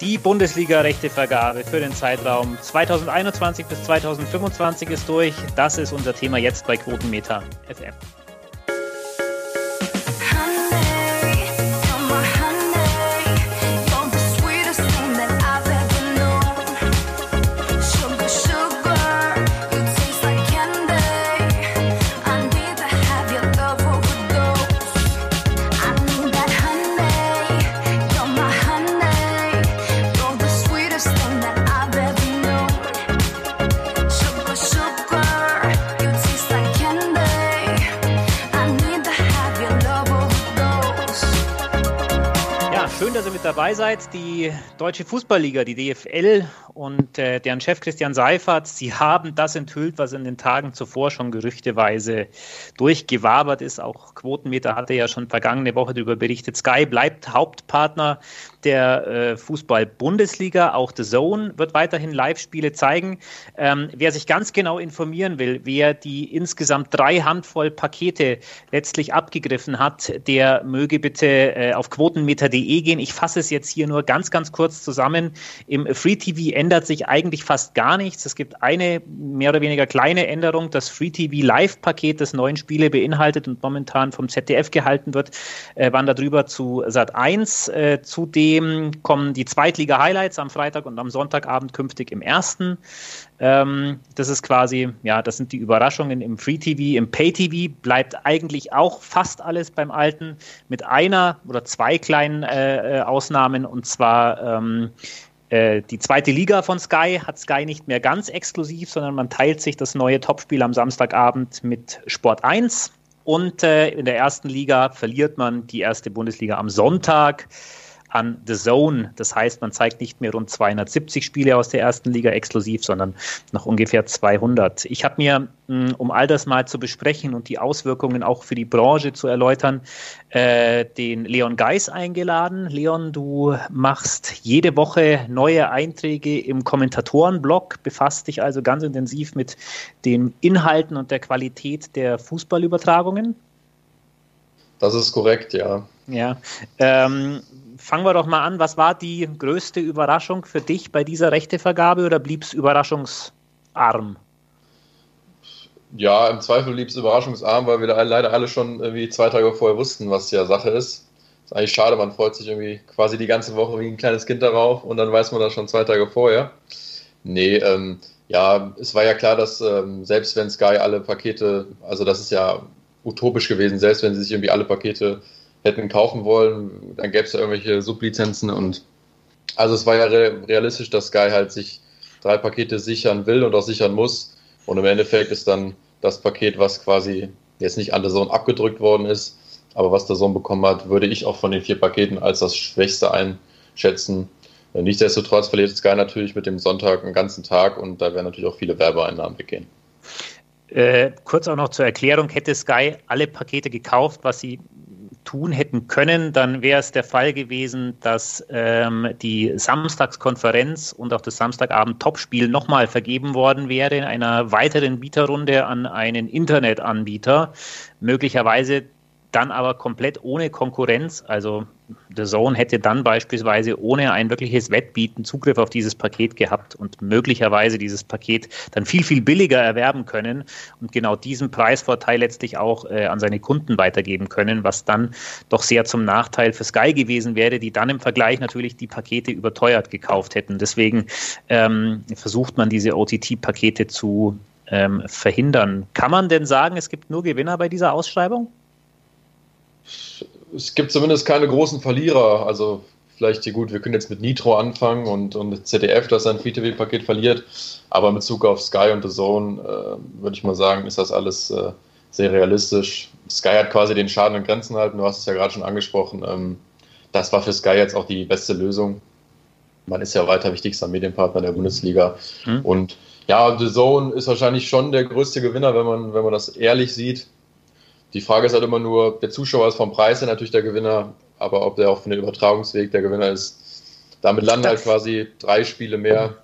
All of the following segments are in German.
Die Bundesliga-Rechtevergabe für den Zeitraum 2021 bis 2025 ist durch. Das ist unser Thema jetzt bei Quotenmeter FM. Dabei seid. Die Deutsche Fußballliga, die DFL und äh, deren Chef Christian Seifert, sie haben das enthüllt, was in den Tagen zuvor schon gerüchteweise durchgewabert ist. Auch Quotenmeter hatte ja schon vergangene Woche darüber berichtet. Sky bleibt Hauptpartner der äh, Fußball-Bundesliga. Auch The Zone wird weiterhin Live-Spiele zeigen. Ähm, wer sich ganz genau informieren will, wer die insgesamt drei Handvoll Pakete letztlich abgegriffen hat, der möge bitte äh, auf quotenmeter.de gehen. Ich fasse es jetzt hier nur ganz, ganz kurz zusammen. Im Free TV ändert sich eigentlich fast gar nichts. Es gibt eine mehr oder weniger kleine Änderung. Das Free TV Live-Paket des neuen Spiele beinhaltet und momentan vom ZDF gehalten wird, äh, wandert rüber zu Sat 1. Äh, zudem kommen die Zweitliga-Highlights am Freitag und am Sonntagabend künftig im ersten. Ähm, das ist quasi, ja, das sind die Überraschungen im Free TV. Im Pay TV bleibt eigentlich auch fast alles beim Alten, mit einer oder zwei kleinen äh, äh Ausnahmen und zwar ähm, äh, die zweite Liga von Sky hat Sky nicht mehr ganz exklusiv, sondern man teilt sich das neue Topspiel am Samstagabend mit Sport 1. Und äh, in der ersten Liga verliert man die erste Bundesliga am Sonntag an The Zone. Das heißt, man zeigt nicht mehr rund 270 Spiele aus der ersten Liga exklusiv, sondern noch ungefähr 200. Ich habe mir, hm, um all das mal zu besprechen und die Auswirkungen auch für die Branche zu erläutern, äh, den Leon Geis eingeladen. Leon, du machst jede Woche neue Einträge im Kommentatorenblog, befasst dich also ganz intensiv mit den Inhalten und der Qualität der Fußballübertragungen. Das ist korrekt, ja. Ja. Ähm, fangen wir doch mal an. Was war die größte Überraschung für dich bei dieser Rechtevergabe oder blieb es überraschungsarm? Ja, im Zweifel blieb es überraschungsarm, weil wir da leider alle schon irgendwie zwei Tage vorher wussten, was ja Sache ist. Ist eigentlich schade, man freut sich irgendwie quasi die ganze Woche wie ein kleines Kind darauf und dann weiß man das schon zwei Tage vorher. Nee, ähm, ja, es war ja klar, dass ähm, selbst wenn Sky alle Pakete, also das ist ja utopisch gewesen, selbst wenn sie sich irgendwie alle Pakete hätten kaufen wollen, dann gäbe es ja irgendwelche Sublizenzen und also es war ja realistisch, dass Sky halt sich drei Pakete sichern will und auch sichern muss. Und im Endeffekt ist dann das Paket, was quasi jetzt nicht an der Zone abgedrückt worden ist, aber was der Zone bekommen hat, würde ich auch von den vier Paketen als das Schwächste einschätzen. Nichtsdestotrotz verliert Sky natürlich mit dem Sonntag einen ganzen Tag und da werden natürlich auch viele Werbeeinnahmen weggehen. Äh, kurz auch noch zur Erklärung, hätte Sky alle Pakete gekauft, was sie tun hätten können, dann wäre es der Fall gewesen, dass ähm, die Samstagskonferenz und auch das Samstagabend-Topspiel nochmal vergeben worden wäre in einer weiteren Bieterrunde an einen Internetanbieter. Möglicherweise dann aber komplett ohne Konkurrenz. Also The Zone hätte dann beispielsweise ohne ein wirkliches Wettbieten Zugriff auf dieses Paket gehabt und möglicherweise dieses Paket dann viel, viel billiger erwerben können und genau diesen Preisvorteil letztlich auch äh, an seine Kunden weitergeben können, was dann doch sehr zum Nachteil für Sky gewesen wäre, die dann im Vergleich natürlich die Pakete überteuert gekauft hätten. Deswegen ähm, versucht man diese OTT-Pakete zu ähm, verhindern. Kann man denn sagen, es gibt nur Gewinner bei dieser Ausschreibung? Es gibt zumindest keine großen Verlierer. Also vielleicht, gut, wir können jetzt mit Nitro anfangen und, und ZDF, das sein Free-TV-Paket verliert. Aber in Bezug auf Sky und The Zone, äh, würde ich mal sagen, ist das alles äh, sehr realistisch. Sky hat quasi den Schaden in Grenzen halten. Du hast es ja gerade schon angesprochen. Ähm, das war für Sky jetzt auch die beste Lösung. Man ist ja weiter wichtigster Medienpartner der Bundesliga. Mhm. Und ja, The Zone ist wahrscheinlich schon der größte Gewinner, wenn man, wenn man das ehrlich sieht. Die Frage ist halt immer nur, der Zuschauer ist vom Preis her natürlich der Gewinner, aber ob der auch von den Übertragungsweg der Gewinner ist. Damit landen halt quasi drei Spiele mehr,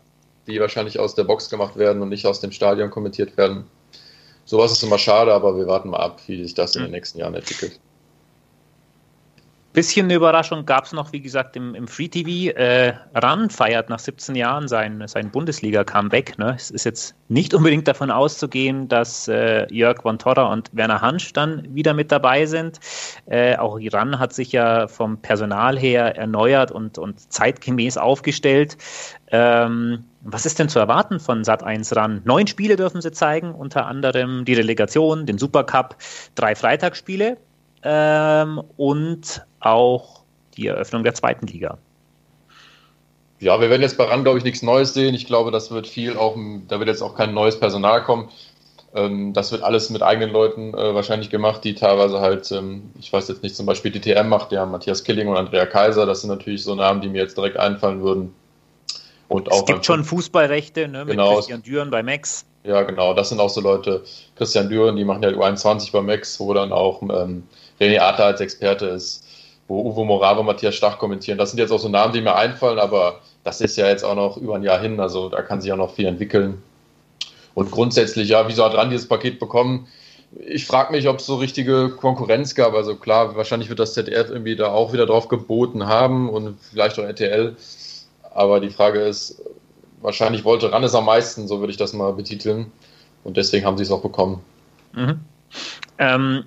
die wahrscheinlich aus der Box gemacht werden und nicht aus dem Stadion kommentiert werden. Sowas ist immer schade, aber wir warten mal ab, wie sich das in den nächsten Jahren entwickelt. Bisschen eine Überraschung gab es noch, wie gesagt, im, im Free TV. Äh, Ran feiert nach 17 Jahren sein, sein Bundesliga-Comeback. Ne? Es ist jetzt nicht unbedingt davon auszugehen, dass äh, Jörg von Torra und Werner Hansch dann wieder mit dabei sind. Äh, auch Ran hat sich ja vom Personal her erneuert und, und zeitgemäß aufgestellt. Ähm, was ist denn zu erwarten von Sat1 ran? Neun Spiele dürfen sie zeigen, unter anderem die Relegation, den Supercup, drei Freitagsspiele ähm, und auch die Eröffnung der zweiten Liga. Ja, wir werden jetzt bei RAN, glaube ich, nichts Neues sehen. Ich glaube, das wird viel auch, da wird jetzt auch kein neues Personal kommen. Ähm, das wird alles mit eigenen Leuten äh, wahrscheinlich gemacht, die teilweise halt, ähm, ich weiß jetzt nicht, zum Beispiel die TM macht, der Matthias Killing und Andrea Kaiser. Das sind natürlich so Namen, die mir jetzt direkt einfallen würden. Und es gibt schon Fußballrechte ne, genau. mit Christian Düren bei Max. Ja, genau. Das sind auch so Leute, Christian Düren, die machen ja U21 bei Max, wo dann auch ähm, René Adler als Experte ist, wo Uwe Morave, Matthias Stach kommentieren. Das sind jetzt auch so Namen, die mir einfallen, aber das ist ja jetzt auch noch über ein Jahr hin, also da kann sich auch noch viel entwickeln. Und grundsätzlich, ja, wieso hat RAN dieses Paket bekommen? Ich frage mich, ob es so richtige Konkurrenz gab. Also klar, wahrscheinlich wird das ZDF irgendwie da auch wieder drauf geboten haben und vielleicht auch RTL. Aber die Frage ist, wahrscheinlich wollte RAN es am meisten, so würde ich das mal betiteln. Und deswegen haben sie es auch bekommen. Mhm. Ähm,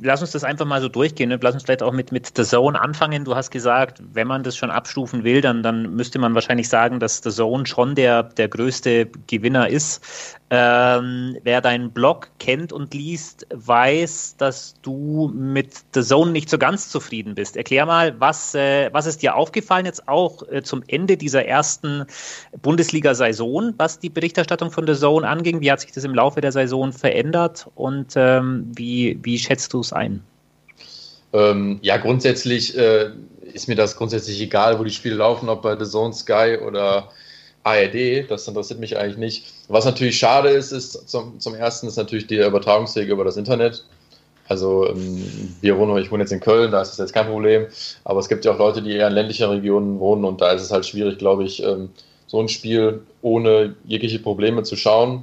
lass uns das einfach mal so durchgehen. Ne? Lass uns vielleicht auch mit, mit The Zone anfangen. Du hast gesagt, wenn man das schon abstufen will, dann, dann müsste man wahrscheinlich sagen, dass The Zone schon der, der größte Gewinner ist. Ähm, wer deinen Blog kennt und liest, weiß, dass du mit The Zone nicht so ganz zufrieden bist. Erklär mal, was, äh, was ist dir aufgefallen jetzt auch äh, zum Ende dieser ersten Bundesliga-Saison, was die Berichterstattung von The Zone anging? Wie hat sich das im Laufe der Saison verändert und ähm, wie, wie schätzt du es ein? Ähm, ja, grundsätzlich äh, ist mir das grundsätzlich egal, wo die Spiele laufen, ob bei The Zone, Sky oder ARD, das interessiert mich eigentlich nicht. Was natürlich schade ist, ist zum, zum ersten ist natürlich die Übertragungswege über das Internet. Also ähm, wir wohnen, ich wohne jetzt in Köln, da ist das jetzt kein Problem. Aber es gibt ja auch Leute, die eher in ländlichen Regionen wohnen und da ist es halt schwierig, glaube ich, ähm, so ein Spiel ohne jegliche Probleme zu schauen.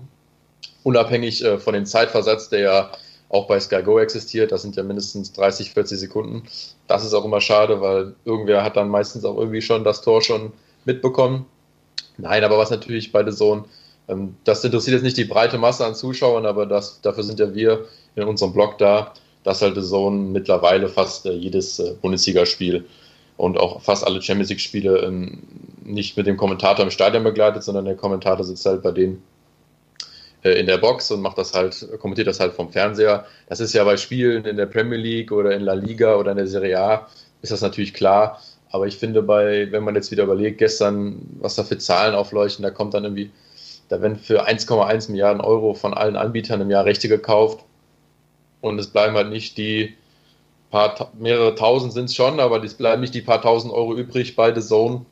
Unabhängig äh, von dem Zeitversatz, der ja auch bei Sky Go existiert, das sind ja mindestens 30, 40 Sekunden. Das ist auch immer schade, weil irgendwer hat dann meistens auch irgendwie schon das Tor schon mitbekommen. Nein, aber was natürlich bei The Zone, ähm, das interessiert jetzt nicht die breite Masse an Zuschauern, aber das, dafür sind ja wir in unserem Blog da, dass halt The Zone mittlerweile fast äh, jedes äh, Bundesligaspiel und auch fast alle Champions League-Spiele ähm, nicht mit dem Kommentator im Stadion begleitet, sondern der Kommentator sitzt halt bei denen in der Box und macht das halt, kommentiert das halt vom Fernseher. Das ist ja bei Spielen in der Premier League oder in La Liga oder in der Serie A, ist das natürlich klar. Aber ich finde, bei, wenn man jetzt wieder überlegt, gestern, was da für Zahlen aufleuchten, da kommt dann irgendwie, da werden für 1,1 Milliarden Euro von allen Anbietern im Jahr Rechte gekauft. Und es bleiben halt nicht die paar, mehrere tausend sind es schon, aber es bleiben nicht die paar tausend Euro übrig bei The Zone,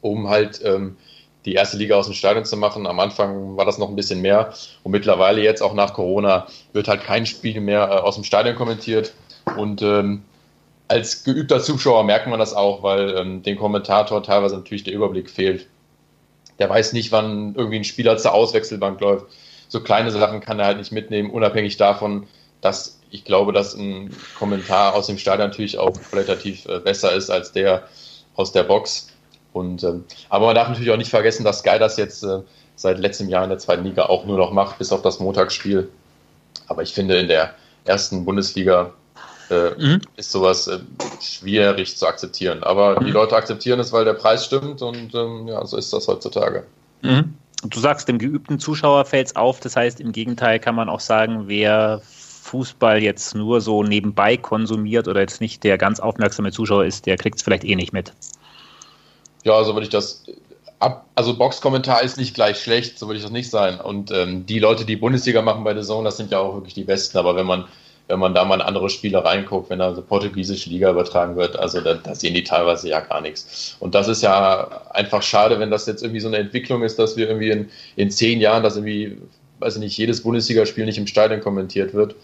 um halt ähm, die erste Liga aus dem Stadion zu machen. Am Anfang war das noch ein bisschen mehr. Und mittlerweile jetzt auch nach Corona wird halt kein Spiel mehr äh, aus dem Stadion kommentiert. Und ähm, als geübter Zuschauer merkt man das auch, weil ähm, dem Kommentator teilweise natürlich der Überblick fehlt. Der weiß nicht, wann irgendwie ein Spieler zur Auswechselbank läuft. So kleine Sachen kann er halt nicht mitnehmen, unabhängig davon, dass ich glaube, dass ein Kommentar aus dem Stadion natürlich auch qualitativ äh, besser ist als der aus der Box. Und, ähm, aber man darf natürlich auch nicht vergessen, dass Sky das jetzt äh, seit letztem Jahr in der zweiten Liga auch nur noch macht, bis auf das Montagsspiel. Aber ich finde, in der ersten Bundesliga äh, mhm. ist sowas äh, schwierig zu akzeptieren. Aber mhm. die Leute akzeptieren es, weil der Preis stimmt und ähm, ja, so ist das heutzutage. Mhm. Du sagst, dem geübten Zuschauer fällt es auf. Das heißt, im Gegenteil kann man auch sagen, wer Fußball jetzt nur so nebenbei konsumiert oder jetzt nicht der ganz aufmerksame Zuschauer ist, der kriegt es vielleicht eh nicht mit. Ja, so würde ich das ab. Also Boxkommentar ist nicht gleich schlecht, so würde ich das nicht sein. Und ähm, die Leute, die Bundesliga machen bei der Zone, das sind ja auch wirklich die Besten. Aber wenn man wenn man da mal in andere Spiele reinguckt, wenn da so portugiesische Liga übertragen wird, also da, da, sehen die teilweise ja gar nichts. Und das ist ja einfach schade, wenn das jetzt irgendwie so eine Entwicklung ist, dass wir irgendwie in, in zehn Jahren, dass irgendwie, weiß ich nicht, jedes Bundesligaspiel nicht im Stadion kommentiert wird.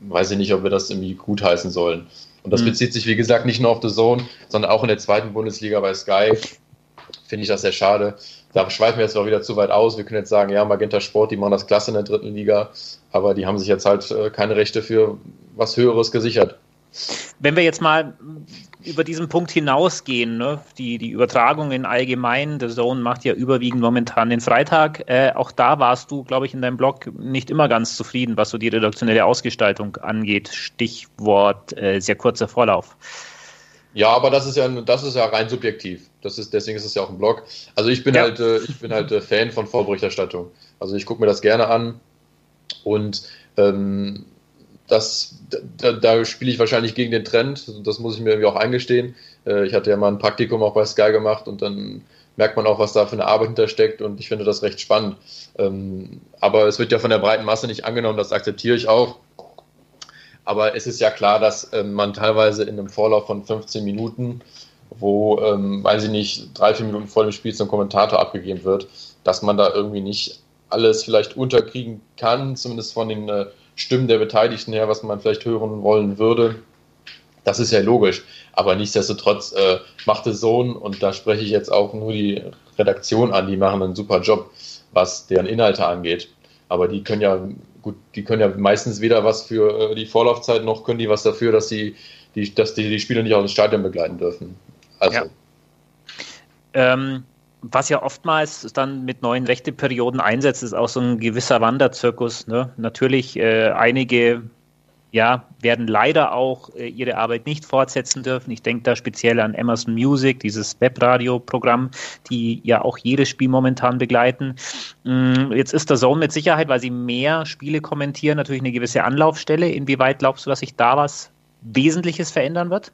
Weiß ich nicht, ob wir das irgendwie gutheißen sollen. Und das mhm. bezieht sich, wie gesagt, nicht nur auf The Zone, sondern auch in der zweiten Bundesliga bei Sky. Finde ich das sehr schade. Da schweifen wir jetzt auch wieder zu weit aus. Wir können jetzt sagen, ja, Magenta Sport, die machen das klasse in der dritten Liga aber die haben sich jetzt halt äh, keine Rechte für was Höheres gesichert. Wenn wir jetzt mal über diesen Punkt hinausgehen, ne? die, die Übertragung in allgemein, der Zone macht ja überwiegend momentan den Freitag. Äh, auch da warst du, glaube ich, in deinem Blog nicht immer ganz zufrieden, was so die redaktionelle Ausgestaltung angeht. Stichwort äh, sehr kurzer Vorlauf. Ja, aber das ist ja, das ist ja rein subjektiv. Das ist, deswegen ist es ja auch ein Blog. Also ich bin ja. halt, äh, ich bin halt äh, Fan von Vorberichterstattung. Also ich gucke mir das gerne an und ähm, das, da, da spiele ich wahrscheinlich gegen den Trend. Das muss ich mir irgendwie auch eingestehen. Äh, ich hatte ja mal ein Praktikum auch bei Sky gemacht und dann merkt man auch, was da für eine Arbeit hintersteckt und ich finde das recht spannend. Ähm, aber es wird ja von der breiten Masse nicht angenommen, das akzeptiere ich auch. Aber es ist ja klar, dass ähm, man teilweise in einem Vorlauf von 15 Minuten, wo, ähm, weiß ich nicht, drei, vier Minuten vor dem Spiel zum Kommentator abgegeben wird, dass man da irgendwie nicht alles vielleicht unterkriegen kann, zumindest von den äh, Stimmen der Beteiligten her, was man vielleicht hören wollen würde. Das ist ja logisch. Aber nichtsdestotrotz äh, macht es Sohn, und da spreche ich jetzt auch nur die Redaktion an, die machen einen super Job, was deren Inhalte angeht. Aber die können ja, gut, die können ja meistens weder was für äh, die Vorlaufzeit, noch können die was dafür, dass sie die, dass die, die Spieler nicht aus dem Stadion begleiten dürfen. Also. Ja. Ähm, was ja oftmals dann mit neuen Rechteperioden einsetzt, ist auch so ein gewisser Wanderzirkus. Ne? Natürlich, äh, einige ja, werden leider auch äh, ihre Arbeit nicht fortsetzen dürfen. Ich denke da speziell an Amazon Music, dieses Webradio-Programm, die ja auch jedes Spiel momentan begleiten. Mm, jetzt ist der Zone mit Sicherheit, weil sie mehr Spiele kommentieren, natürlich eine gewisse Anlaufstelle. Inwieweit glaubst du, dass sich da was Wesentliches verändern wird?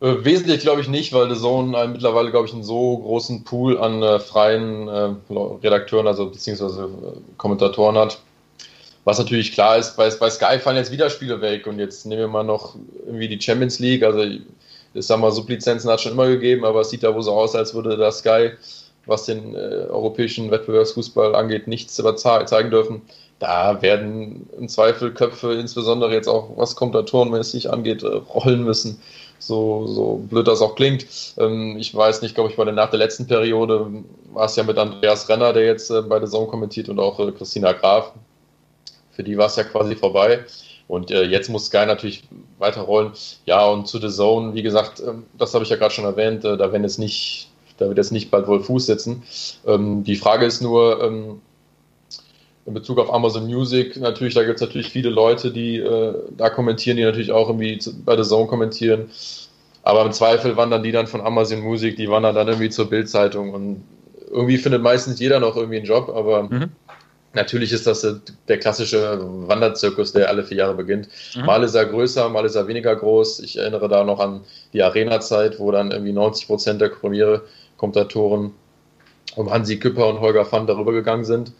Äh, wesentlich glaube ich nicht, weil The Zone äh, mittlerweile, glaube ich, einen so großen Pool an äh, freien äh, Redakteuren, also beziehungsweise äh, Kommentatoren hat. Was natürlich klar ist, bei, bei Sky fallen jetzt wieder Spiele weg und jetzt nehmen wir mal noch irgendwie die Champions League. Also, ich sag mal, Sublizenzen hat es schon immer gegeben, aber es sieht da wohl so aus, als würde da Sky, was den äh, europäischen Wettbewerbsfußball angeht, nichts zeigen dürfen. Da werden im Zweifel Köpfe, insbesondere jetzt auch was Kommentatorenmäßig angeht, rollen müssen so, so blöd das auch klingt. Ähm, ich weiß nicht, glaube ich, bei nach der letzten Periode war es ja mit Andreas Renner, der jetzt äh, bei der Zone kommentiert und auch äh, Christina Graf. Für die war es ja quasi vorbei. Und äh, jetzt muss Sky natürlich weiterrollen. Ja, und zu The Zone, wie gesagt, ähm, das habe ich ja gerade schon erwähnt, äh, da werden jetzt nicht, da wird jetzt nicht bald wohl Fuß setzen. Ähm, die Frage ist nur, in Bezug auf Amazon Music, natürlich, da gibt es natürlich viele Leute, die äh, da kommentieren, die natürlich auch irgendwie bei der Zone kommentieren. Aber im Zweifel wandern die dann von Amazon Music, die wandern dann irgendwie zur Bildzeitung und irgendwie findet meistens jeder noch irgendwie einen Job, aber mhm. natürlich ist das der klassische Wanderzirkus, der alle vier Jahre beginnt. Mhm. Mal ist er größer, mal ist er weniger groß. Ich erinnere da noch an die Arena-Zeit, wo dann irgendwie 90 Prozent der Premiere-Kommentatoren um Hansi Küpper und Holger Pfann darüber gegangen sind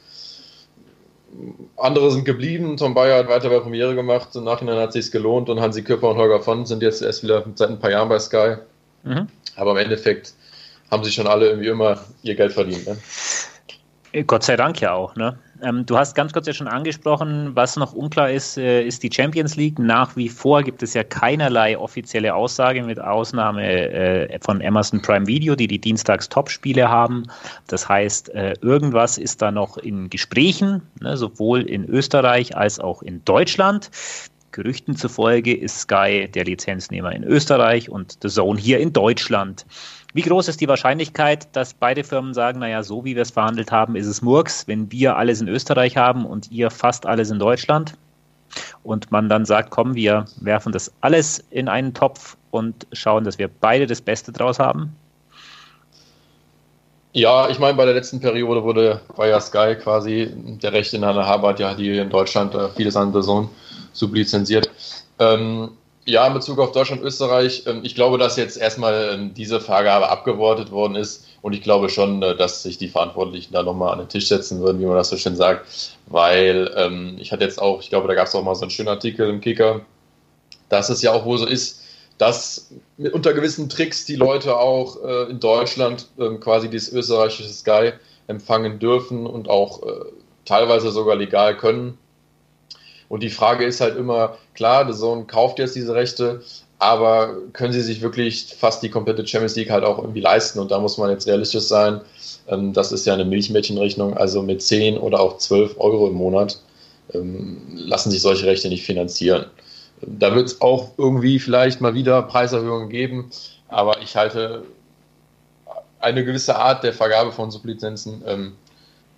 andere sind geblieben. Tom Bayer hat weiter bei Premiere gemacht. Im Nachhinein hat es sich gelohnt und Hansi Köpfer und Holger von sind jetzt erst wieder seit ein paar Jahren bei Sky. Mhm. Aber im Endeffekt haben sie schon alle irgendwie immer ihr Geld verdient. Ne? Gott sei Dank ja auch. Ne? Ähm, du hast ganz kurz ja schon angesprochen, was noch unklar ist, äh, ist die Champions League. Nach wie vor gibt es ja keinerlei offizielle Aussage mit Ausnahme äh, von Amazon Prime Video, die die Dienstags Topspiele haben. Das heißt, äh, irgendwas ist da noch in Gesprächen, ne, sowohl in Österreich als auch in Deutschland. Gerüchten zufolge ist Sky der Lizenznehmer in Österreich und The Zone hier in Deutschland. Wie groß ist die Wahrscheinlichkeit, dass beide Firmen sagen, naja, so wie wir es verhandelt haben, ist es Murks, wenn wir alles in Österreich haben und ihr fast alles in Deutschland? Und man dann sagt, komm, wir werfen das alles in einen Topf und schauen, dass wir beide das Beste draus haben? Ja, ich meine, bei der letzten Periode wurde ja Sky quasi der Recht in Anna Habart, ja, die in Deutschland äh, vieles an Person sublizenziert. Ähm, ja, in Bezug auf Deutschland, Österreich, ähm, ich glaube, dass jetzt erstmal ähm, diese Vergabe abgewortet worden ist und ich glaube schon, äh, dass sich die Verantwortlichen da nochmal an den Tisch setzen würden, wie man das so schön sagt, weil ähm, ich hatte jetzt auch, ich glaube, da gab es auch mal so einen schönen Artikel im Kicker, dass es ja auch wohl so ist, dass unter gewissen Tricks die Leute auch äh, in Deutschland quasi dieses österreichische Sky empfangen dürfen und auch äh, teilweise sogar legal können. Und die Frage ist halt immer, klar, der Sohn kauft jetzt diese Rechte, aber können sie sich wirklich fast die komplette Champions League halt auch irgendwie leisten? Und da muss man jetzt realistisch sein. Ähm, das ist ja eine Milchmädchenrechnung, also mit 10 oder auch 12 Euro im Monat ähm, lassen sich solche Rechte nicht finanzieren. Da wird es auch irgendwie vielleicht mal wieder Preiserhöhungen geben, aber ich halte eine gewisse Art der Vergabe von Sublizenzen ähm,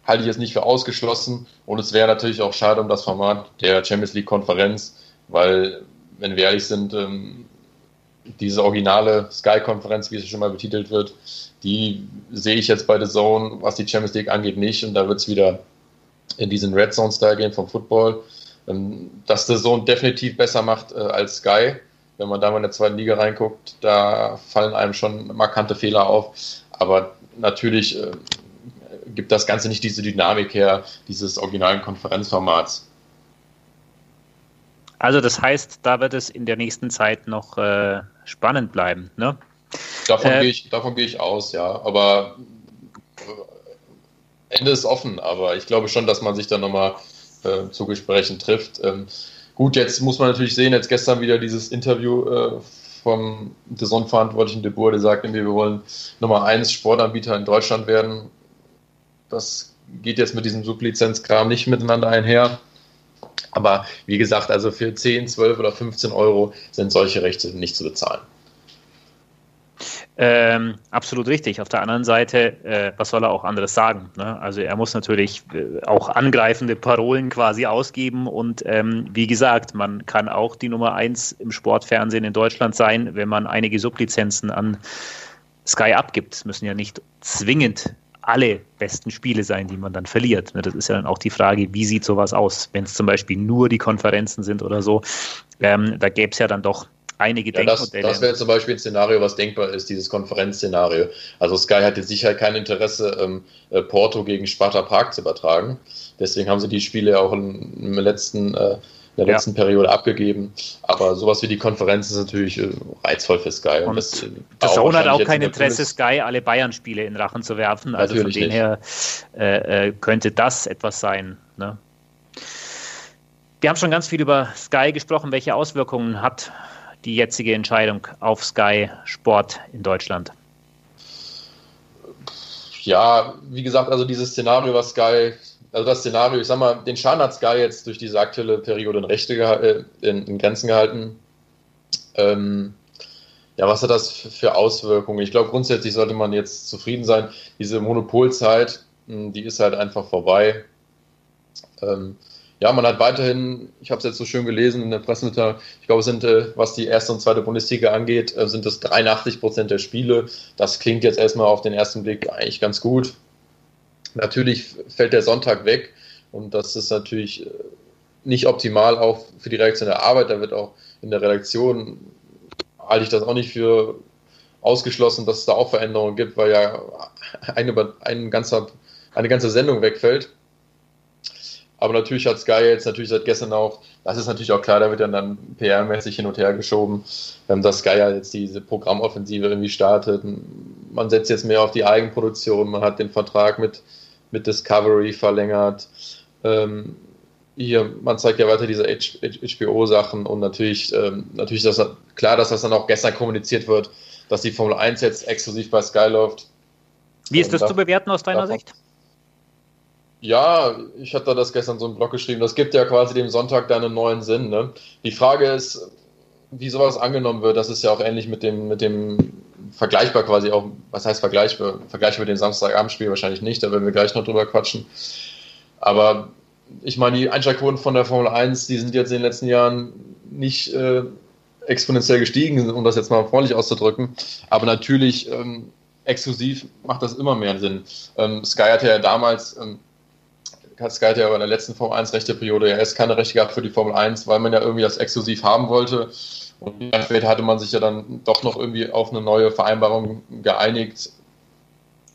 halte ich jetzt nicht für ausgeschlossen und es wäre natürlich auch schade um das Format der Champions League Konferenz, weil, wenn wir ehrlich sind, ähm, diese originale Sky-Konferenz, wie es schon mal betitelt wird, die sehe ich jetzt bei The Zone, was die Champions League angeht, nicht und da wird es wieder in diesen Red Zone-Style gehen vom Football. Ähm, dass The Zone definitiv besser macht äh, als Sky, wenn man da mal in der zweiten Liga reinguckt, da fallen einem schon markante Fehler auf. Aber natürlich äh, gibt das Ganze nicht diese Dynamik her, dieses originalen Konferenzformats. Also das heißt, da wird es in der nächsten Zeit noch äh, spannend bleiben, ne? Davon äh, gehe ich, geh ich aus, ja. Aber äh, Ende ist offen, aber ich glaube schon, dass man sich dann nochmal äh, zu Gesprächen trifft. Ähm, gut, jetzt muss man natürlich sehen, jetzt gestern wieder dieses Interview äh, vom Saisonverantwortlichen De Boer, der sagt, wir wollen Nummer 1 Sportanbieter in Deutschland werden. Das geht jetzt mit diesem Sublizenzkram nicht miteinander einher. Aber wie gesagt, also für 10, 12 oder 15 Euro sind solche Rechte nicht zu bezahlen. Ähm, absolut richtig. Auf der anderen Seite, äh, was soll er auch anderes sagen? Ne? Also er muss natürlich äh, auch angreifende Parolen quasi ausgeben und ähm, wie gesagt, man kann auch die Nummer eins im Sportfernsehen in Deutschland sein, wenn man einige Sublizenzen an Sky abgibt. Es müssen ja nicht zwingend alle besten Spiele sein, die man dann verliert. Ne? Das ist ja dann auch die Frage, wie sieht sowas aus, wenn es zum Beispiel nur die Konferenzen sind oder so. Ähm, da gäbe es ja dann doch einige ja. Das, das wäre zum Beispiel ein Szenario, was denkbar ist, dieses Konferenzszenario. Also Sky hat jetzt sicher kein Interesse, ähm, äh, Porto gegen Sparta Prag zu übertragen. Deswegen haben sie die Spiele auch in der letzten, äh, der ja. letzten Periode abgegeben. Aber sowas wie die Konferenz ist natürlich äh, reizvoll für Sky. Und, das, äh, das Zone hat auch kein Interesse, Sky alle Bayern-Spiele in Rachen zu werfen. Also von dem her äh, äh, könnte das etwas sein. Ne? Wir haben schon ganz viel über Sky gesprochen. Welche Auswirkungen hat die jetzige Entscheidung auf Sky Sport in Deutschland? Ja, wie gesagt, also dieses Szenario, was Sky, also das Szenario, ich sag mal, den Schaden hat Sky jetzt durch diese aktuelle Periode in, Rechte äh, in, in Grenzen gehalten. Ähm, ja, was hat das für Auswirkungen? Ich glaube, grundsätzlich sollte man jetzt zufrieden sein. Diese Monopolzeit, hm, die ist halt einfach vorbei. Ähm, ja, man hat weiterhin, ich habe es jetzt so schön gelesen in der Pressemitteilung, ich glaube, sind, äh, was die erste und zweite Bundesliga angeht, äh, sind es 83 Prozent der Spiele. Das klingt jetzt erstmal auf den ersten Blick eigentlich ganz gut. Natürlich fällt der Sonntag weg und das ist natürlich äh, nicht optimal auch für die Reaktion der Arbeit. Da wird auch in der Redaktion, halte ich das auch nicht für ausgeschlossen, dass es da auch Veränderungen gibt, weil ja eine, ein ganzer, eine ganze Sendung wegfällt. Aber natürlich hat Sky jetzt natürlich seit gestern auch, das ist natürlich auch klar, da wird dann, dann PR-mäßig hin und her geschoben, ähm, dass Sky ja jetzt diese Programmoffensive irgendwie startet. Man setzt jetzt mehr auf die Eigenproduktion, man hat den Vertrag mit, mit Discovery verlängert. Ähm, hier, man zeigt ja weiter diese HBO-Sachen und natürlich, ähm, natürlich ist das klar, dass das dann auch gestern kommuniziert wird, dass die Formel 1 jetzt exklusiv bei Sky läuft. Wie ist das ähm, zu bewerten aus deiner Sicht? Ja, ich hatte das gestern so im Blog geschrieben. Das gibt ja quasi dem Sonntag dann einen neuen Sinn. Ne? Die Frage ist, wie sowas angenommen wird. Das ist ja auch ähnlich mit dem, mit dem vergleichbar quasi auch. Was heißt vergleichbar? Vergleichbar mit dem Samstagabendspiel wahrscheinlich nicht. Da werden wir gleich noch drüber quatschen. Aber ich meine, die Einschaltquoten von der Formel 1, die sind jetzt in den letzten Jahren nicht äh, exponentiell gestiegen, um das jetzt mal freundlich auszudrücken. Aber natürlich ähm, exklusiv macht das immer mehr Sinn. Ähm, Sky hatte ja damals ähm, Sky hat ja in der letzten Formel 1 Rechteperiode ja erst keine Rechte gehabt für die Formel 1, weil man ja irgendwie das exklusiv haben wollte. Und später hatte man sich ja dann doch noch irgendwie auf eine neue Vereinbarung geeinigt,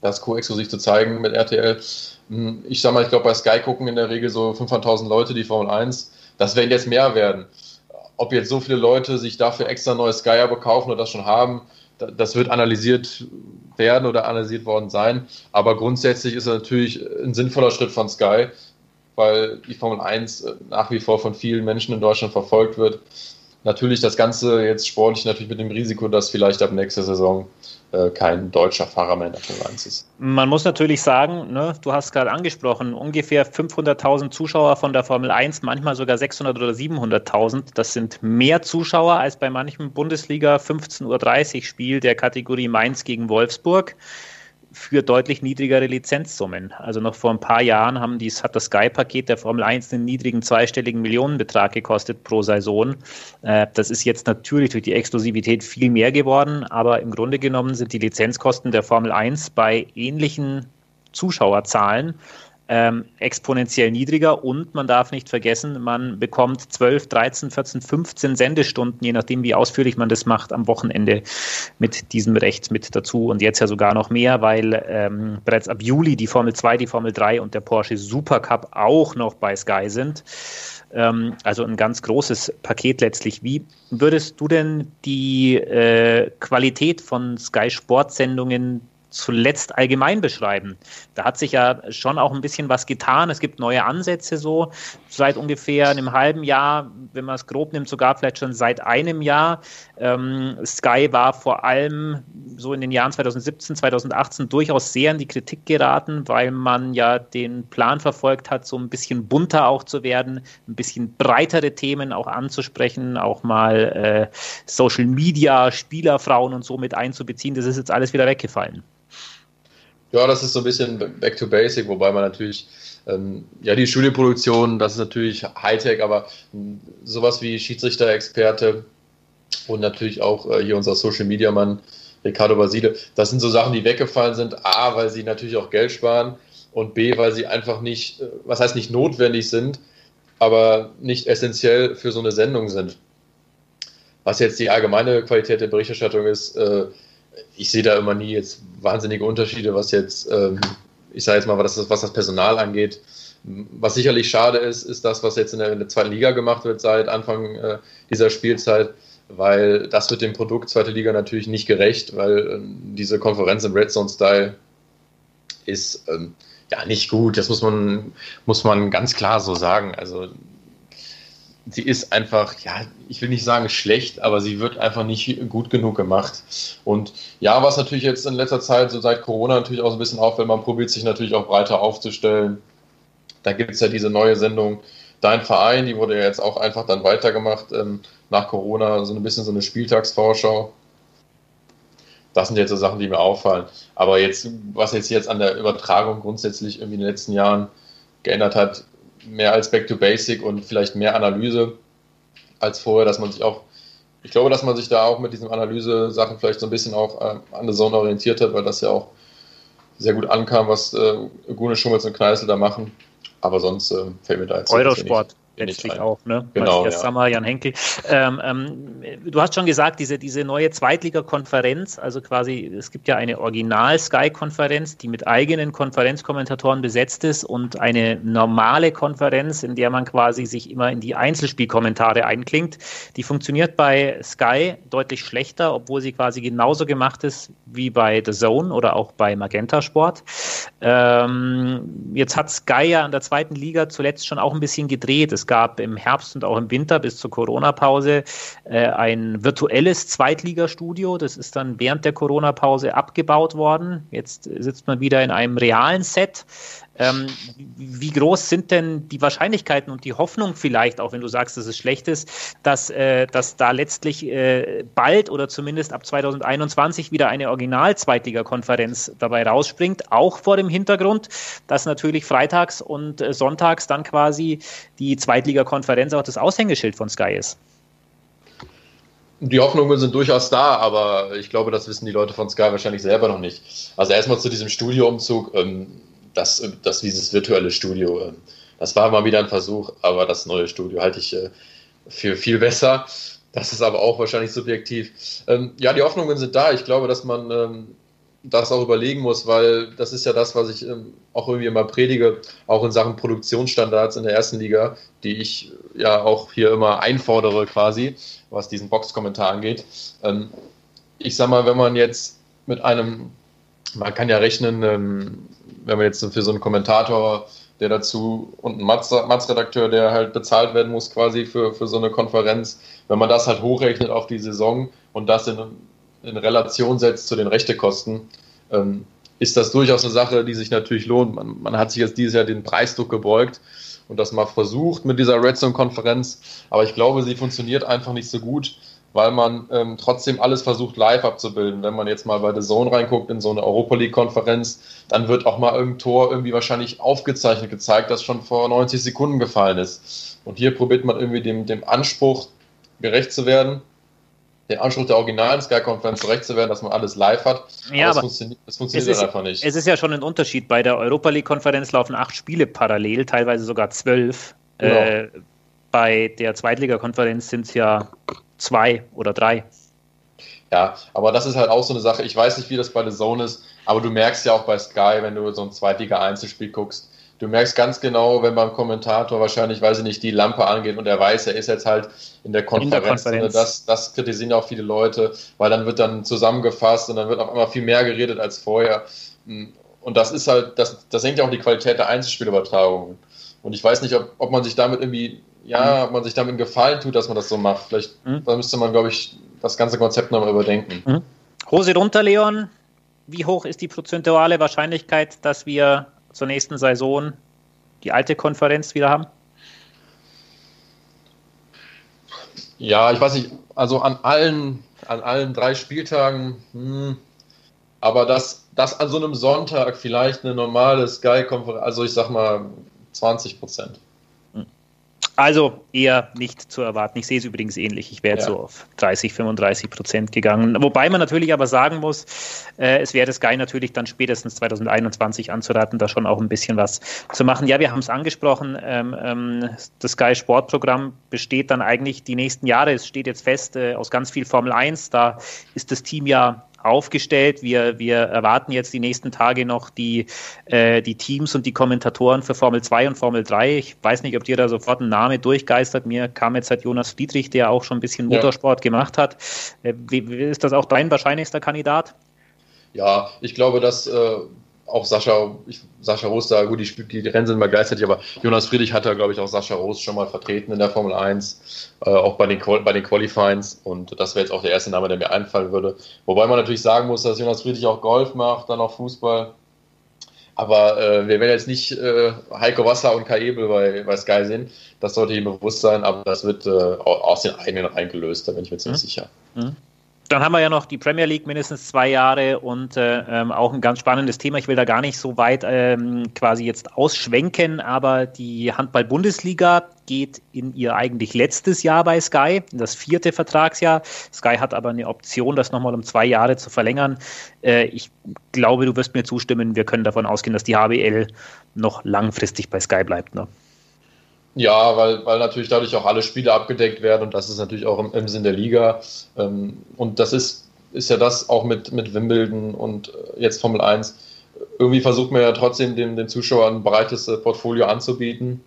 das co-exklusiv zu zeigen mit RTL. Hm, ich sag mal, ich glaube, bei Sky gucken in der Regel so 500.000 Leute die Formel 1. Das werden jetzt mehr werden. Ob jetzt so viele Leute sich dafür extra neue Sky-Abo kaufen oder das schon haben, das wird analysiert werden oder analysiert worden sein. Aber grundsätzlich ist es natürlich ein sinnvoller Schritt von Sky, weil die Formel 1 äh, nach wie vor von vielen Menschen in Deutschland verfolgt wird. Natürlich das Ganze jetzt sportlich natürlich mit dem Risiko, dass vielleicht ab nächster Saison äh, kein deutscher Fahrer mehr in der Formel 1 ist. Man muss natürlich sagen, ne, du hast gerade angesprochen, ungefähr 500.000 Zuschauer von der Formel 1, manchmal sogar 600.000 oder 700.000. Das sind mehr Zuschauer als bei manchem Bundesliga 15.30 Uhr Spiel der Kategorie Mainz gegen Wolfsburg für deutlich niedrigere Lizenzsummen. Also noch vor ein paar Jahren haben dies, hat das Sky-Paket der Formel 1 einen niedrigen zweistelligen Millionenbetrag gekostet pro Saison. Äh, das ist jetzt natürlich durch die Exklusivität viel mehr geworden, aber im Grunde genommen sind die Lizenzkosten der Formel 1 bei ähnlichen Zuschauerzahlen ähm, exponentiell niedriger und man darf nicht vergessen, man bekommt 12, 13, 14, 15 Sendestunden, je nachdem, wie ausführlich man das macht, am Wochenende mit diesem Recht mit dazu und jetzt ja sogar noch mehr, weil ähm, bereits ab Juli die Formel 2, die Formel 3 und der Porsche Supercup auch noch bei Sky sind. Ähm, also ein ganz großes Paket letztlich. Wie würdest du denn die äh, Qualität von Sky Sportsendungen zuletzt allgemein beschreiben. Da hat sich ja schon auch ein bisschen was getan. Es gibt neue Ansätze so seit ungefähr einem halben Jahr, wenn man es grob nimmt, sogar vielleicht schon seit einem Jahr. Ähm, Sky war vor allem so in den Jahren 2017, 2018 durchaus sehr in die Kritik geraten, weil man ja den Plan verfolgt hat, so ein bisschen bunter auch zu werden, ein bisschen breitere Themen auch anzusprechen, auch mal äh, Social Media, Spielerfrauen und so mit einzubeziehen. Das ist jetzt alles wieder weggefallen. Ja, das ist so ein bisschen back to basic, wobei man natürlich, ähm, ja, die Studioproduktion, das ist natürlich Hightech, aber sowas wie Schiedsrichter-Experte und natürlich auch äh, hier unser Social Media Mann Ricardo Basile, das sind so Sachen, die weggefallen sind. A, weil sie natürlich auch Geld sparen und B, weil sie einfach nicht, äh, was heißt nicht notwendig sind, aber nicht essentiell für so eine Sendung sind. Was jetzt die allgemeine Qualität der Berichterstattung ist, äh, ich sehe da immer nie jetzt wahnsinnige Unterschiede, was jetzt, ähm, ich sage jetzt mal, was das, was das Personal angeht. Was sicherlich schade ist, ist das, was jetzt in der, in der zweiten Liga gemacht wird seit Anfang äh, dieser Spielzeit, weil das wird dem Produkt zweite Liga natürlich nicht gerecht, weil äh, diese Konferenz im Red Zone Style ist ähm, ja nicht gut. Das muss man, muss man ganz klar so sagen. Also sie ist einfach, ja, ich will nicht sagen schlecht, aber sie wird einfach nicht gut genug gemacht. Und ja, was natürlich jetzt in letzter Zeit, so seit Corona natürlich auch so ein bisschen auffällt, man probiert sich natürlich auch breiter aufzustellen. Da gibt es ja diese neue Sendung Dein Verein, die wurde ja jetzt auch einfach dann weitergemacht ähm, nach Corona, so ein bisschen so eine Spieltagsvorschau. Das sind jetzt so Sachen, die mir auffallen. Aber jetzt, was jetzt jetzt an der Übertragung grundsätzlich irgendwie in den letzten Jahren geändert hat, mehr als Back to Basic und vielleicht mehr Analyse als vorher, dass man sich auch, ich glaube, dass man sich da auch mit diesen Analyse-Sachen vielleicht so ein bisschen auch äh, an der Zone orientiert hat, weil das ja auch sehr gut ankam, was äh, Gune Schummels und Kneißl da machen. Aber sonst äh, fällt mir da jetzt Eurosport letztlich auch, ne? Genau, Matthias ja. Sammer, Jan Henkel. Ähm, ähm, du hast schon gesagt, diese, diese neue Zweitliga-Konferenz, also quasi, es gibt ja eine Original-Sky-Konferenz, die mit eigenen Konferenzkommentatoren besetzt ist und eine normale Konferenz, in der man quasi sich immer in die Einzelspielkommentare einklingt. Die funktioniert bei Sky deutlich schlechter, obwohl sie quasi genauso gemacht ist wie bei The Zone oder auch bei Magenta Sport. Ähm, jetzt hat Sky ja in der zweiten Liga zuletzt schon auch ein bisschen gedreht. Es gab im Herbst und auch im Winter bis zur Corona-Pause äh, ein virtuelles Zweitligastudio. Das ist dann während der Corona-Pause abgebaut worden. Jetzt sitzt man wieder in einem realen Set. Ähm, wie groß sind denn die Wahrscheinlichkeiten und die Hoffnung vielleicht, auch wenn du sagst, dass es schlecht ist, dass, äh, dass da letztlich äh, bald oder zumindest ab 2021 wieder eine Original-Zweitliga-Konferenz dabei rausspringt, auch vor dem Hintergrund, dass natürlich freitags und äh, sonntags dann quasi die Zweitliga-Konferenz auch das Aushängeschild von Sky ist? Die Hoffnungen sind durchaus da, aber ich glaube, das wissen die Leute von Sky wahrscheinlich selber noch nicht. Also erstmal zu diesem Studioumzug. Ähm, das, das dieses virtuelle Studio, ähm, das war mal wieder ein Versuch, aber das neue Studio halte ich äh, für viel besser. Das ist aber auch wahrscheinlich subjektiv. Ähm, ja, die Hoffnungen sind da. Ich glaube, dass man ähm, das auch überlegen muss, weil das ist ja das, was ich auch irgendwie immer predige, auch in Sachen Produktionsstandards in der ersten Liga, die ich ja auch hier immer einfordere quasi, was diesen Boxkommentar angeht. ich sag mal, wenn man jetzt mit einem, man kann ja rechnen, wenn man jetzt für so einen Kommentator der dazu und ein Matz-Redakteur, der halt bezahlt werden muss quasi für, für so eine Konferenz. Wenn man das halt hochrechnet auf die Saison und das in, in Relation setzt zu den Rechtekosten, ähm, ist das durchaus eine Sache, die sich natürlich lohnt. Man, man hat sich jetzt dieses Jahr den Preisdruck gebeugt und das mal versucht mit dieser Red Zone-Konferenz, aber ich glaube, sie funktioniert einfach nicht so gut, weil man ähm, trotzdem alles versucht live abzubilden. Wenn man jetzt mal bei The Zone reinguckt in so eine Europa League-Konferenz, dann wird auch mal irgendein Tor irgendwie wahrscheinlich aufgezeichnet gezeigt, das schon vor 90 Sekunden gefallen ist. Und hier probiert man irgendwie dem, dem Anspruch gerecht zu werden, den Anspruch der originalen Sky-Konferenz gerecht zu werden, dass man alles live hat. Ja, aber, aber das funktioniert, das funktioniert ist, einfach nicht. Es ist ja schon ein Unterschied. Bei der Europa League-Konferenz laufen acht Spiele parallel, teilweise sogar zwölf. Genau. Äh, bei der Zweitligakonferenz sind es ja zwei oder drei. Ja, aber das ist halt auch so eine Sache. Ich weiß nicht, wie das bei der Zone ist, aber du merkst ja auch bei Sky, wenn du so ein Zweitliga-Einzelspiel guckst, du merkst ganz genau, wenn beim Kommentator wahrscheinlich, weiß ich nicht, die Lampe angeht und er weiß, er ist jetzt halt in der Konferenz. In der Konferenz. Das, das kritisieren auch viele Leute, weil dann wird dann zusammengefasst und dann wird auf einmal viel mehr geredet als vorher. Und das ist halt, das, das hängt ja auch die Qualität der Einzelspielübertragungen. Und ich weiß nicht, ob, ob man sich damit irgendwie ja, ob man sich damit Gefallen tut, dass man das so macht. Vielleicht mhm. da müsste man, glaube ich, das ganze Konzept nochmal überdenken. Mhm. Hose runter, Leon. Wie hoch ist die prozentuale Wahrscheinlichkeit, dass wir zur nächsten Saison die alte Konferenz wieder haben? Ja, ich weiß nicht, also an allen, an allen drei Spieltagen, hm, aber dass das an so einem Sonntag vielleicht eine normale Sky-Konferenz, also ich sag mal 20 Prozent. Also eher nicht zu erwarten. Ich sehe es übrigens ähnlich. Ich wäre ja. so auf 30, 35 Prozent gegangen. Wobei man natürlich aber sagen muss, äh, es wäre Sky natürlich dann spätestens 2021 anzuraten, da schon auch ein bisschen was zu machen. Ja, wir haben es angesprochen. Ähm, ähm, das Sky Sportprogramm besteht dann eigentlich die nächsten Jahre. Es steht jetzt fest äh, aus ganz viel Formel 1. Da ist das Team ja aufgestellt. Wir, wir erwarten jetzt die nächsten Tage noch die, äh, die Teams und die Kommentatoren für Formel 2 und Formel 3. Ich weiß nicht, ob dir da sofort ein Name durchgeistert. Mir kam jetzt halt Jonas Friedrich, der auch schon ein bisschen Motorsport ja. gemacht hat. Äh, ist das auch dein wahrscheinlichster Kandidat? Ja, ich glaube, dass äh, auch Sascha, ich, Sascha Roos da, gut, die, die Rennen sind mal gleichzeitig, aber Jonas Friedrich hat da, glaube ich, auch Sascha Roos schon mal vertreten in der Formel 1, äh, auch bei den, bei den Qualifyings und das wäre jetzt auch der erste Name, der mir einfallen würde. Wobei man natürlich sagen muss, dass Jonas Friedrich auch Golf macht, dann auch Fußball. Aber äh, wir werden jetzt nicht äh, Heiko Wasser und Kai Ebel bei, bei Sky sehen. Das sollte ihm bewusst sein, aber das wird äh, aus den eigenen reingelöst, da bin ich mir ziemlich mhm. sicher. Mhm. Dann haben wir ja noch die Premier League mindestens zwei Jahre und äh, ähm, auch ein ganz spannendes Thema. Ich will da gar nicht so weit ähm, quasi jetzt ausschwenken, aber die Handball-Bundesliga geht in ihr eigentlich letztes Jahr bei Sky, das vierte Vertragsjahr. Sky hat aber eine Option, das nochmal um zwei Jahre zu verlängern. Äh, ich glaube, du wirst mir zustimmen, wir können davon ausgehen, dass die HBL noch langfristig bei Sky bleibt. Ne? Ja, weil, weil natürlich dadurch auch alle Spiele abgedeckt werden und das ist natürlich auch im, im Sinn der Liga. Ähm, und das ist, ist ja das auch mit, mit Wimbledon und äh, jetzt Formel 1. Irgendwie versucht man ja trotzdem dem, den Zuschauern ein breites äh, Portfolio anzubieten.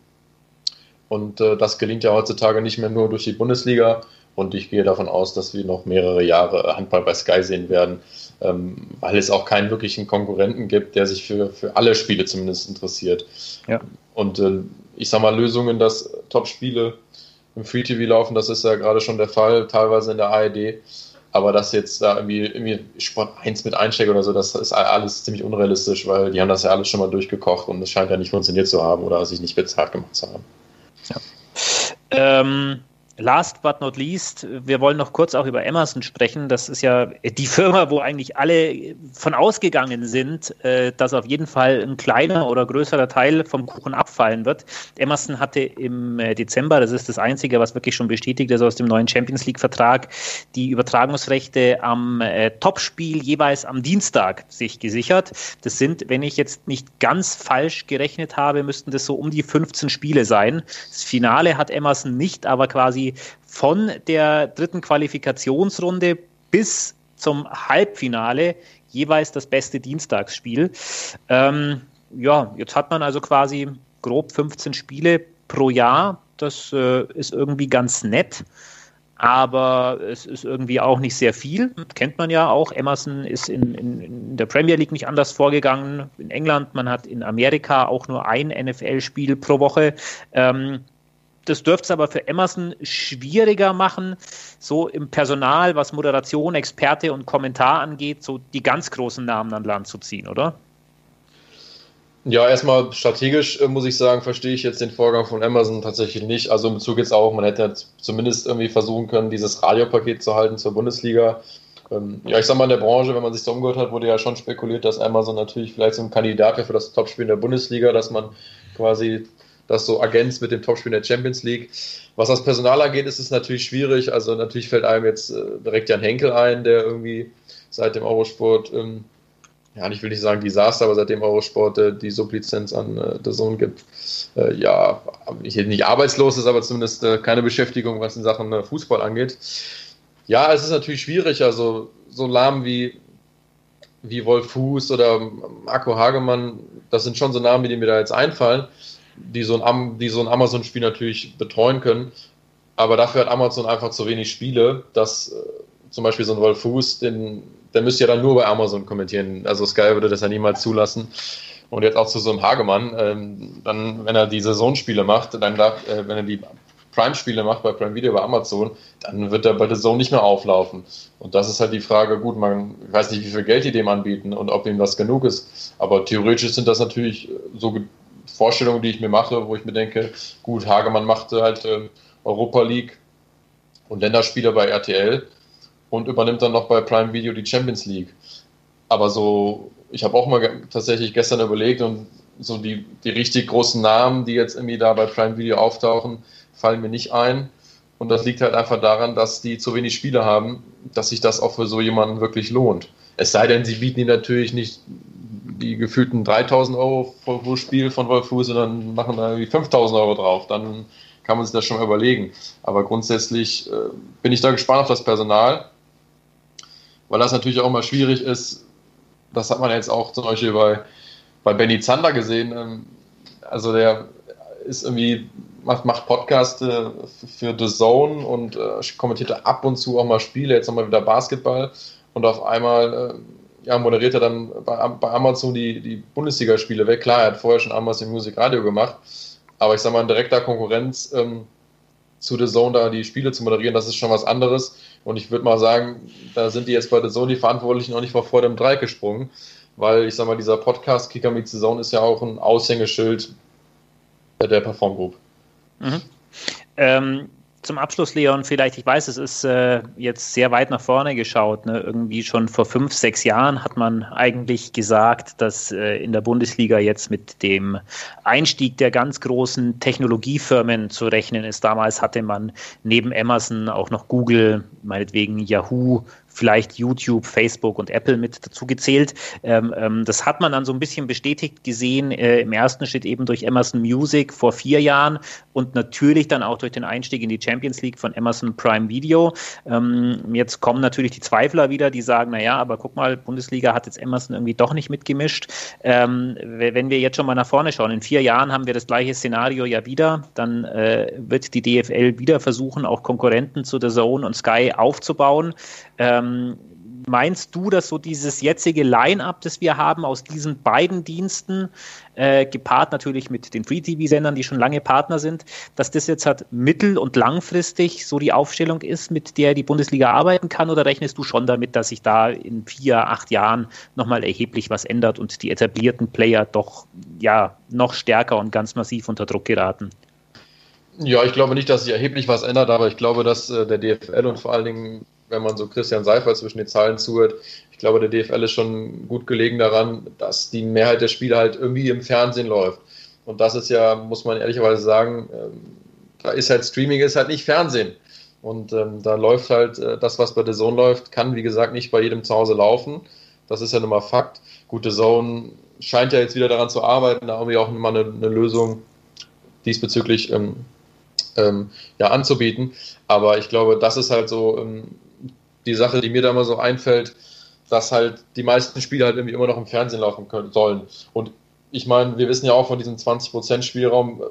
Und äh, das gelingt ja heutzutage nicht mehr nur durch die Bundesliga. Und ich gehe davon aus, dass wir noch mehrere Jahre Handball bei Sky sehen werden, ähm, weil es auch keinen wirklichen Konkurrenten gibt, der sich für, für alle Spiele zumindest interessiert. Ja. Und äh, ich sag mal, Lösungen, dass Top-Spiele im Free TV laufen, das ist ja gerade schon der Fall, teilweise in der ARD. Aber dass jetzt da irgendwie, irgendwie Sport 1 mit einsteckt oder so, das ist alles ziemlich unrealistisch, weil die haben das ja alles schon mal durchgekocht und es scheint ja nicht funktioniert zu haben oder sich nicht bezahlt gemacht zu haben. Ja. Ähm, Last but not least, wir wollen noch kurz auch über Emerson sprechen. Das ist ja die Firma, wo eigentlich alle von ausgegangen sind, äh, dass auf jeden Fall ein kleiner oder größerer Teil vom Kuchen abfallen wird. Emerson hatte im äh, Dezember, das ist das Einzige, was wirklich schon bestätigt ist aus dem neuen Champions League-Vertrag, die Übertragungsrechte am äh, Topspiel jeweils am Dienstag sich gesichert. Das sind, wenn ich jetzt nicht ganz falsch gerechnet habe, müssten das so um die 15 Spiele sein. Das Finale hat Emerson nicht, aber quasi von der dritten Qualifikationsrunde bis zum Halbfinale jeweils das beste Dienstagsspiel. Ähm, ja, jetzt hat man also quasi grob 15 Spiele pro Jahr. Das äh, ist irgendwie ganz nett. aber es ist irgendwie auch nicht sehr viel. Kennt man ja auch. Emerson ist in, in, in, der Premier League nicht anders vorgegangen. In England, man hat in Amerika auch nur ein NFL-Spiel pro Woche. Ähm, das dürfte es aber für Emerson schwieriger machen, so im Personal, was Moderation, Experte und Kommentar angeht, so die ganz großen Namen an Land zu ziehen, oder? Ja, erstmal strategisch äh, muss ich sagen, verstehe ich jetzt den Vorgang von Amazon tatsächlich nicht. Also im Bezug jetzt auch, man hätte zumindest irgendwie versuchen können, dieses Radiopaket zu halten zur Bundesliga. Ähm, ja, ich sag mal, in der Branche, wenn man sich so umgehört hat, wurde ja schon spekuliert, dass Amazon natürlich vielleicht so ein Kandidat wäre für das Topspiel in der Bundesliga, dass man quasi das so ergänzt mit dem Topspiel in der Champions League. Was das Personal angeht, ist es natürlich schwierig. Also natürlich fällt einem jetzt äh, direkt Jan Henkel ein, der irgendwie seit dem Eurosport ähm, ja, ich will nicht sagen Desaster, aber seitdem Eurosport äh, die Sublizenz an äh, der Sohn gibt, äh, ja, ich nicht arbeitslos ist, aber zumindest äh, keine Beschäftigung, was in Sachen äh, Fußball angeht. Ja, es ist natürlich schwierig, also so lahm wie, wie Wolf Fuß oder Marco Hagemann, das sind schon so Namen, die mir da jetzt einfallen, die so ein, die so ein Amazon-Spiel natürlich betreuen können. Aber dafür hat Amazon einfach zu wenig Spiele, dass äh, zum Beispiel so ein Wolf Fuß, den der müsste ja dann nur bei Amazon kommentieren. Also Sky würde das ja niemals zulassen. Und jetzt auch zu so einem Hagemann, ähm, dann, wenn er die Saisonspiele macht, dann darf, äh, wenn er die Prime-Spiele macht bei Prime Video bei Amazon, dann wird er bei der Zone nicht mehr auflaufen. Und das ist halt die Frage, gut, man weiß nicht, wie viel Geld die dem anbieten und ob ihm das genug ist. Aber theoretisch sind das natürlich so Vorstellungen, die ich mir mache, wo ich mir denke, gut, Hagemann macht halt äh, Europa League und Länderspiele bei RTL und übernimmt dann noch bei Prime Video die Champions League. Aber so, ich habe auch mal tatsächlich gestern überlegt und so die, die richtig großen Namen, die jetzt irgendwie da bei Prime Video auftauchen, fallen mir nicht ein. Und das liegt halt einfach daran, dass die zu wenig Spiele haben, dass sich das auch für so jemanden wirklich lohnt. Es sei denn, sie bieten ihnen natürlich nicht die gefühlten 3000 Euro pro Spiel von Wolf Fuß, sondern machen da irgendwie 5000 Euro drauf. Dann kann man sich das schon mal überlegen. Aber grundsätzlich äh, bin ich da gespannt auf das Personal weil das natürlich auch mal schwierig ist. Das hat man jetzt auch zum Beispiel bei, bei Benny Zander gesehen. Ähm, also der ist irgendwie, macht, macht Podcast für The Zone und äh, kommentierte ab und zu auch mal Spiele, jetzt nochmal wieder Basketball und auf einmal äh, ja, moderiert er dann bei, bei Amazon die, die Bundesligaspiele weg. Klar, er hat vorher schon Amazon Music Radio gemacht, aber ich sag mal, in direkter Konkurrenz ähm, zu The Zone da die Spiele zu moderieren, das ist schon was anderes. Und ich würde mal sagen, da sind die jetzt bei The Zone die Verantwortlichen auch nicht vor vor dem Dreieck gesprungen, weil ich sag mal, dieser Podcast Kicker Meets The Zone ist ja auch ein Aushängeschild der Perform Group. Mhm. Ähm, zum Abschluss, Leon, vielleicht, ich weiß, es ist äh, jetzt sehr weit nach vorne geschaut. Ne? Irgendwie schon vor fünf, sechs Jahren hat man eigentlich gesagt, dass äh, in der Bundesliga jetzt mit dem Einstieg der ganz großen Technologiefirmen zu rechnen ist. Damals hatte man neben Amazon auch noch Google, meinetwegen Yahoo, vielleicht YouTube, Facebook und Apple mit dazu gezählt. Ähm, ähm, das hat man dann so ein bisschen bestätigt gesehen, äh, im ersten Schritt eben durch Amazon Music vor vier Jahren und natürlich dann auch durch den Einstieg in die Champions League von Amazon Prime Video. Ähm, jetzt kommen natürlich die Zweifler wieder, die sagen, naja, aber guck mal, Bundesliga hat jetzt Amazon irgendwie doch nicht mitgemischt. Ähm, wenn wir jetzt schon mal nach vorne schauen, in vier Jahren haben wir das gleiche Szenario ja wieder, dann äh, wird die DFL wieder versuchen, auch Konkurrenten zu der Zone und Sky aufzubauen. Ähm, meinst du, dass so dieses jetzige Line-up, das wir haben aus diesen beiden Diensten, äh, gepaart natürlich mit den Free-TV-Sendern, die schon lange Partner sind, dass das jetzt halt mittel- und langfristig so die Aufstellung ist, mit der die Bundesliga arbeiten kann? Oder rechnest du schon damit, dass sich da in vier, acht Jahren nochmal erheblich was ändert und die etablierten Player doch ja noch stärker und ganz massiv unter Druck geraten? Ja, ich glaube nicht, dass sich erheblich was ändert, aber ich glaube, dass äh, der DFL und vor allen Dingen wenn man so Christian Seifert zwischen den Zahlen zuhört, ich glaube, der DFL ist schon gut gelegen daran, dass die Mehrheit der Spiele halt irgendwie im Fernsehen läuft. Und das ist ja, muss man ehrlicherweise sagen, ähm, da ist halt Streaming ist halt nicht Fernsehen. Und ähm, da läuft halt äh, das, was bei der Zone läuft, kann wie gesagt nicht bei jedem zu Hause laufen. Das ist ja nun mal Fakt. Gute Zone scheint ja jetzt wieder daran zu arbeiten, da irgendwie auch mal eine, eine Lösung diesbezüglich ähm, ähm, ja, anzubieten. Aber ich glaube, das ist halt so ähm, die Sache, die mir da mal so einfällt, dass halt die meisten Spiele halt irgendwie immer noch im Fernsehen laufen können, sollen. Und ich meine, wir wissen ja auch von diesem 20% Spielraum,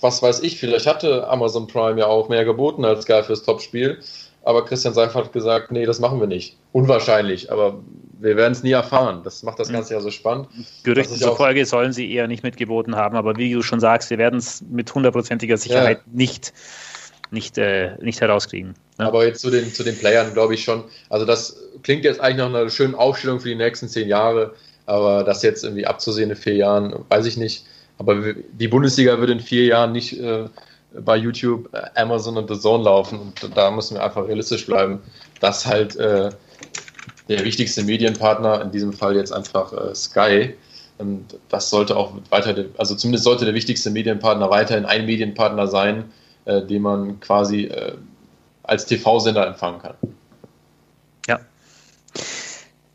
was weiß ich, vielleicht hatte Amazon Prime ja auch mehr geboten als Sky fürs Topspiel. Aber Christian Seifert hat gesagt, nee, das machen wir nicht. Unwahrscheinlich, aber wir werden es nie erfahren. Das macht das hm. Ganze ja so spannend. Gerüchten zufolge sollen sie eher nicht mitgeboten haben, aber wie du schon sagst, wir werden es mit hundertprozentiger Sicherheit ja. nicht, nicht, äh, nicht herauskriegen. Ne? Aber jetzt zu den, zu den Playern glaube ich schon. Also das klingt jetzt eigentlich nach einer schönen Aufstellung für die nächsten zehn Jahre, aber das jetzt irgendwie abzusehen in vier Jahren, weiß ich nicht. Aber die Bundesliga wird in vier Jahren nicht äh, bei YouTube, äh, Amazon und The Zone laufen. Und da müssen wir einfach realistisch bleiben, dass halt äh, der wichtigste Medienpartner, in diesem Fall jetzt einfach äh, Sky, und das sollte auch weiter, also zumindest sollte der wichtigste Medienpartner weiterhin ein Medienpartner sein, äh, den man quasi äh, als TV-Sender empfangen kann.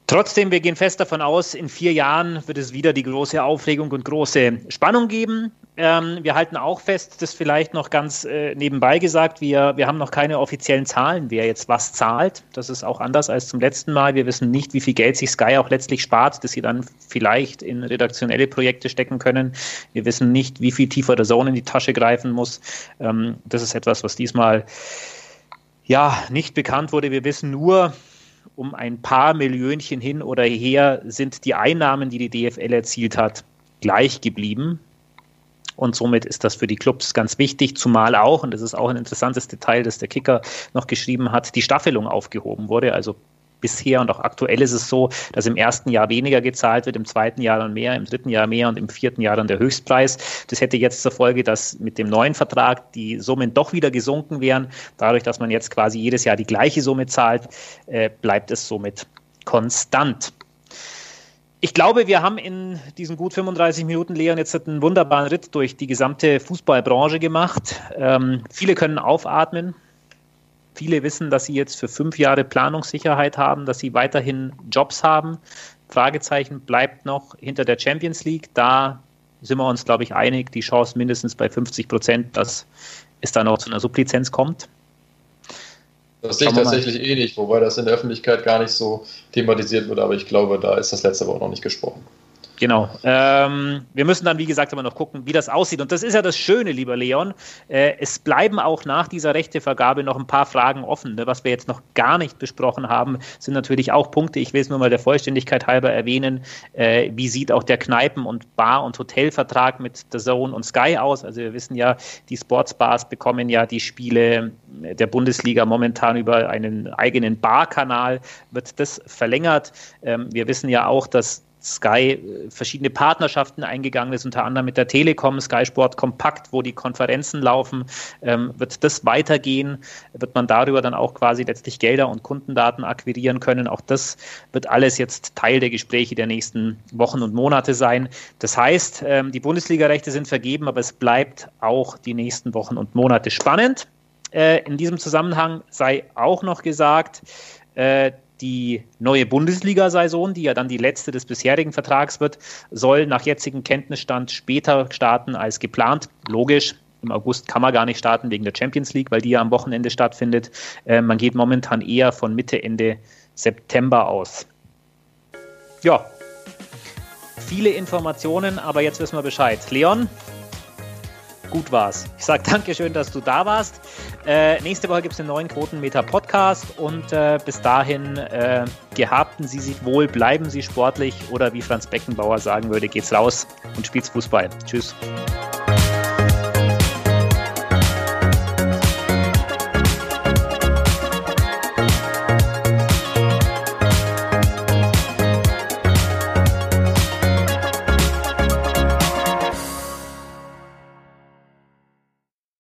Trotzdem, wir gehen fest davon aus, in vier Jahren wird es wieder die große Aufregung und große Spannung geben. Ähm, wir halten auch fest, das vielleicht noch ganz äh, nebenbei gesagt, wir, wir haben noch keine offiziellen Zahlen, wer jetzt was zahlt. Das ist auch anders als zum letzten Mal. Wir wissen nicht, wie viel Geld sich Sky auch letztlich spart, dass sie dann vielleicht in redaktionelle Projekte stecken können. Wir wissen nicht, wie viel tiefer der Zone in die Tasche greifen muss. Ähm, das ist etwas, was diesmal ja nicht bekannt wurde. Wir wissen nur, um ein paar Millionchen hin oder her sind die Einnahmen, die die DFL erzielt hat, gleich geblieben. Und somit ist das für die Clubs ganz wichtig, zumal auch, und das ist auch ein interessantes Detail, das der Kicker noch geschrieben hat, die Staffelung aufgehoben wurde. Also bisher und auch aktuell ist es so, dass im ersten Jahr weniger gezahlt wird, im zweiten Jahr dann mehr, im dritten Jahr mehr und im vierten Jahr dann der Höchstpreis. Das hätte jetzt zur Folge, dass mit dem neuen Vertrag die Summen doch wieder gesunken wären. Dadurch, dass man jetzt quasi jedes Jahr die gleiche Summe zahlt, äh, bleibt es somit konstant. Ich glaube, wir haben in diesen gut 35 Minuten, Leon, jetzt einen wunderbaren Ritt durch die gesamte Fußballbranche gemacht. Ähm, viele können aufatmen. Viele wissen, dass sie jetzt für fünf Jahre Planungssicherheit haben, dass sie weiterhin Jobs haben. Fragezeichen bleibt noch hinter der Champions League. Da sind wir uns, glaube ich, einig, die Chance mindestens bei 50 Prozent, dass es da noch zu einer Sublizenz kommt. Das sehe ich tatsächlich eh nicht, wobei das in der Öffentlichkeit gar nicht so thematisiert wird, aber ich glaube, da ist das letzte Woche noch nicht gesprochen. Genau. Ähm, wir müssen dann, wie gesagt, aber noch gucken, wie das aussieht. Und das ist ja das Schöne, lieber Leon. Äh, es bleiben auch nach dieser Rechtevergabe noch ein paar Fragen offen. Ne? Was wir jetzt noch gar nicht besprochen haben, sind natürlich auch Punkte. Ich will es nur mal der Vollständigkeit halber erwähnen. Äh, wie sieht auch der Kneipen- und Bar- und Hotelvertrag mit The Zone und Sky aus? Also wir wissen ja, die Sportsbars bekommen ja die Spiele der Bundesliga momentan über einen eigenen Barkanal. Wird das verlängert? Ähm, wir wissen ja auch, dass Sky äh, verschiedene Partnerschaften eingegangen ist, unter anderem mit der Telekom, Sky Sport Kompakt, wo die Konferenzen laufen. Ähm, wird das weitergehen? Wird man darüber dann auch quasi letztlich Gelder und Kundendaten akquirieren können? Auch das wird alles jetzt Teil der Gespräche der nächsten Wochen und Monate sein. Das heißt, ähm, die Bundesliga-Rechte sind vergeben, aber es bleibt auch die nächsten Wochen und Monate spannend. Äh, in diesem Zusammenhang sei auch noch gesagt, äh, die neue Bundesliga-Saison, die ja dann die letzte des bisherigen Vertrags wird, soll nach jetzigem Kenntnisstand später starten als geplant. Logisch, im August kann man gar nicht starten wegen der Champions League, weil die ja am Wochenende stattfindet. Äh, man geht momentan eher von Mitte, Ende September aus. Ja, viele Informationen, aber jetzt wissen wir Bescheid. Leon, gut war's. Ich sage Dankeschön, dass du da warst. Äh, nächste Woche gibt es einen neuen Quotenmeter Podcast und äh, bis dahin äh, gehabten Sie sich wohl, bleiben Sie sportlich oder wie Franz Beckenbauer sagen würde, geht's raus und spielt's Fußball. Tschüss.